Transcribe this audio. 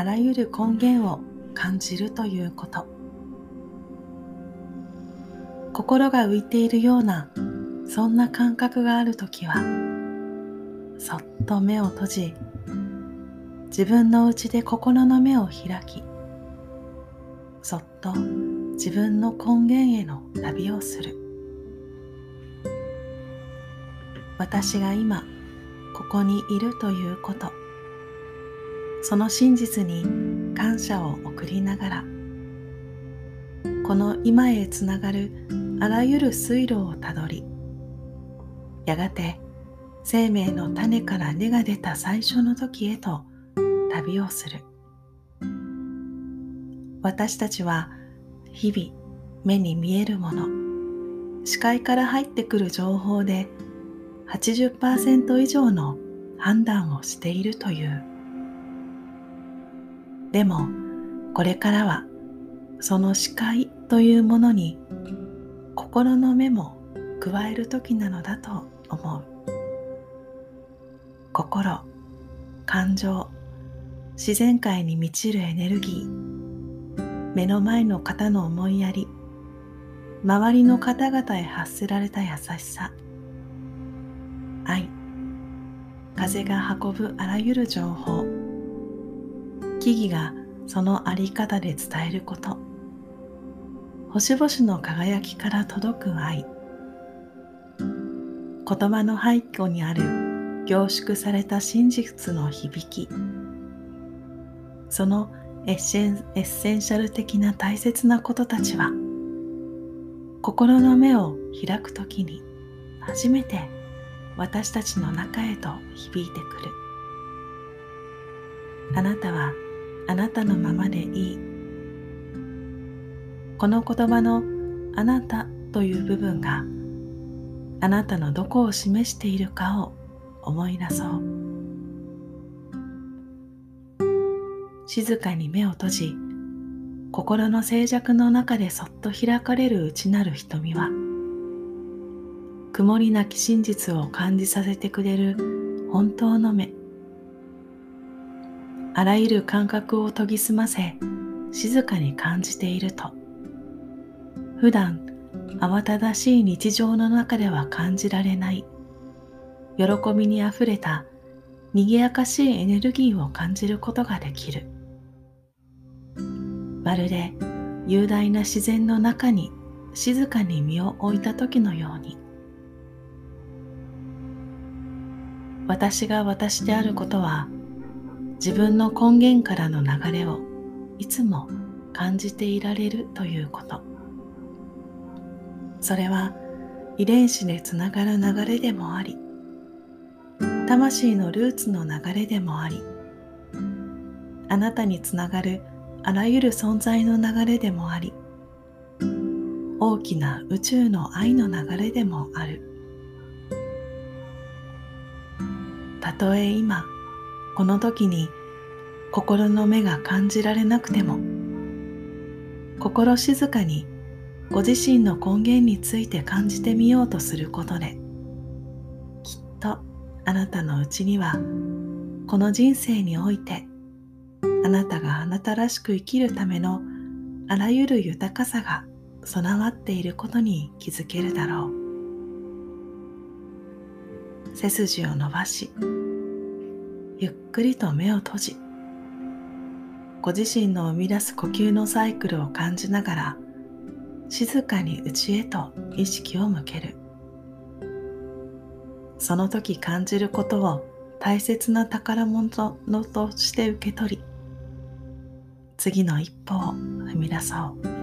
あらゆる根源を感じるということ。心が浮いているようなそんな感覚があるときはそっと目を閉じ自分の内で心の目を開きそっと自分の根源への旅をする。私が今ここにいるということ。その真実に感謝を送りながらこの今へつながるあらゆる水路をたどりやがて生命の種から根が出た最初の時へと旅をする。私たちは日々目に見えるもの視界から入ってくる情報で80%以上の判断をしているという。でもこれからはその視界というものに心の目も加える時なのだと思う。心感情自然界に満ちるエネルギー目の前の方の思いやり周りの方々へ発せられた優しさ。愛風が運ぶあらゆる情報。木々がその在り方で伝えること。星々の輝きから届く愛。言葉の背後にある凝縮された真実の響き。そのessen essential 的な大切なことたちは心の目を開くときに初めて私たちの中へと響いてくる。あなたはあなたのままでいい。この言葉のあなたという部分があなたのどこを示しているかを思い出そう。静かに目を閉じ心の静寂の中でそっと開かれる内なる瞳は曇りなき真実を感じさせてくれる本当の目。あらゆる感覚を研ぎ澄ませ静かに感じていると。普段慌ただしい日常の中では感じられない。喜びにあふれた賑やかしいエネルギーを感じることができる。まるで雄大な自然の中に静かに身を置いた時のように。私が私であることは自分の根源からの流れをいつも感じていられるということ。それは遺伝子でつながる流れでもあり魂のルーツの流れでもありあなたにつながるあらゆる存在の流れでもあり大きな宇宙の愛の流れでもある。たとえ今この時に心の目が感じられなくても心静かにご自身の根源について感じてみようとすることできっとあなたのうちにはこの人生においてあなたがあなたらしく生きるためのあらゆる豊かさが備わっていることに気づけるだろう。背筋を伸ばしゆっくりと目を閉じご自身の生み出す呼吸のサイクルを感じながら静かに内へと意識を向ける。その時感じることを大切な宝物として受け取り次の一歩を踏み出そう。